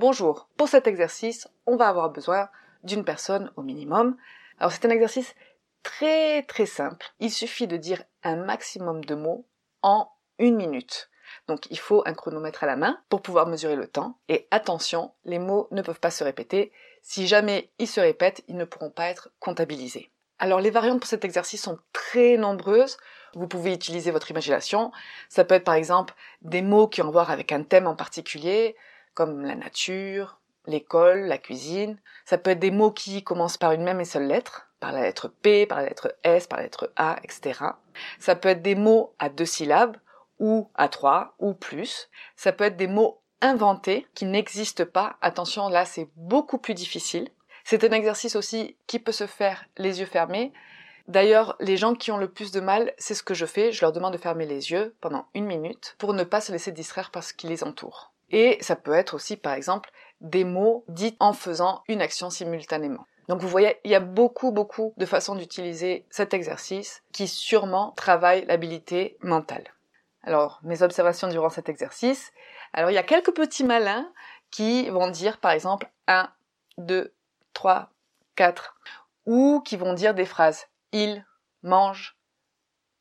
Bonjour, pour cet exercice, on va avoir besoin d'une personne au minimum. Alors c'est un exercice très très simple. Il suffit de dire un maximum de mots en une minute. Donc il faut un chronomètre à la main pour pouvoir mesurer le temps. Et attention, les mots ne peuvent pas se répéter. Si jamais ils se répètent, ils ne pourront pas être comptabilisés. Alors les variantes pour cet exercice sont très nombreuses. Vous pouvez utiliser votre imagination. Ça peut être par exemple des mots qui ont à voir avec un thème en particulier, comme la nature, l'école, la cuisine. Ça peut être des mots qui commencent par une même et seule lettre, par la lettre P, par la lettre S, par la lettre A, etc. Ça peut être des mots à deux syllabes, ou à trois, ou plus. Ça peut être des mots inventés qui n'existent pas. Attention, là c'est beaucoup plus difficile. C'est un exercice aussi qui peut se faire les yeux fermés. D'ailleurs, les gens qui ont le plus de mal, c'est ce que je fais. Je leur demande de fermer les yeux pendant une minute pour ne pas se laisser distraire par ce qui les entoure. Et ça peut être aussi, par exemple, des mots dits en faisant une action simultanément. Donc vous voyez, il y a beaucoup, beaucoup de façons d'utiliser cet exercice qui sûrement travaille l'habilité mentale. Alors, mes observations durant cet exercice. Alors, il y a quelques petits malins qui vont dire, par exemple, 1, 2, 3, 4, ou qui vont dire des phrases. Il mange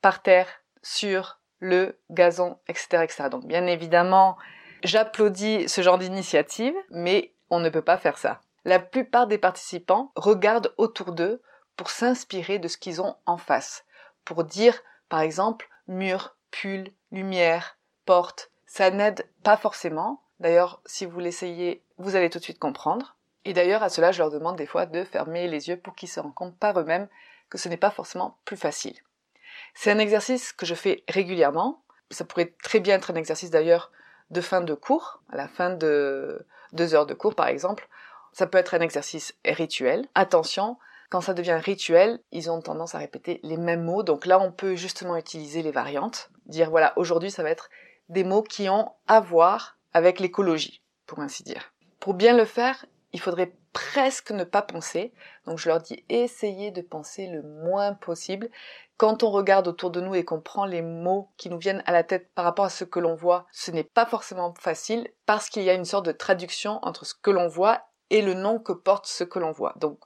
par terre, sur le gazon, etc., etc. Donc, bien évidemment, j'applaudis ce genre d'initiative, mais on ne peut pas faire ça. La plupart des participants regardent autour d'eux pour s'inspirer de ce qu'ils ont en face. Pour dire, par exemple, mur, pull, lumière, porte, ça n'aide pas forcément. D'ailleurs, si vous l'essayez, vous allez tout de suite comprendre. Et d'ailleurs, à cela, je leur demande des fois de fermer les yeux pour qu'ils se rendent compte par eux-mêmes que ce n'est pas forcément plus facile. C'est un exercice que je fais régulièrement. Ça pourrait très bien être un exercice d'ailleurs de fin de cours, à la fin de deux heures de cours par exemple. Ça peut être un exercice rituel. Attention, quand ça devient rituel, ils ont tendance à répéter les mêmes mots. Donc là, on peut justement utiliser les variantes. Dire, voilà, aujourd'hui, ça va être des mots qui ont à voir avec l'écologie, pour ainsi dire. Pour bien le faire, il faudrait presque ne pas penser. Donc je leur dis, essayez de penser le moins possible. Quand on regarde autour de nous et qu'on prend les mots qui nous viennent à la tête par rapport à ce que l'on voit, ce n'est pas forcément facile parce qu'il y a une sorte de traduction entre ce que l'on voit et le nom que porte ce que l'on voit. Donc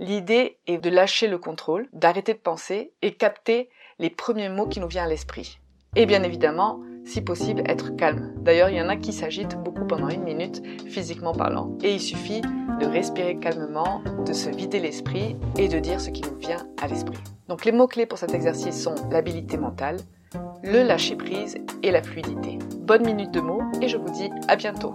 L'idée est de lâcher le contrôle, d'arrêter de penser et capter les premiers mots qui nous viennent à l'esprit. Et bien évidemment, si possible, être calme. D'ailleurs, il y en a qui s'agitent beaucoup pendant une minute, physiquement parlant. Et il suffit de respirer calmement, de se vider l'esprit et de dire ce qui nous vient à l'esprit. Donc les mots-clés pour cet exercice sont l'habilité mentale, le lâcher-prise et la fluidité. Bonne minute de mots et je vous dis à bientôt.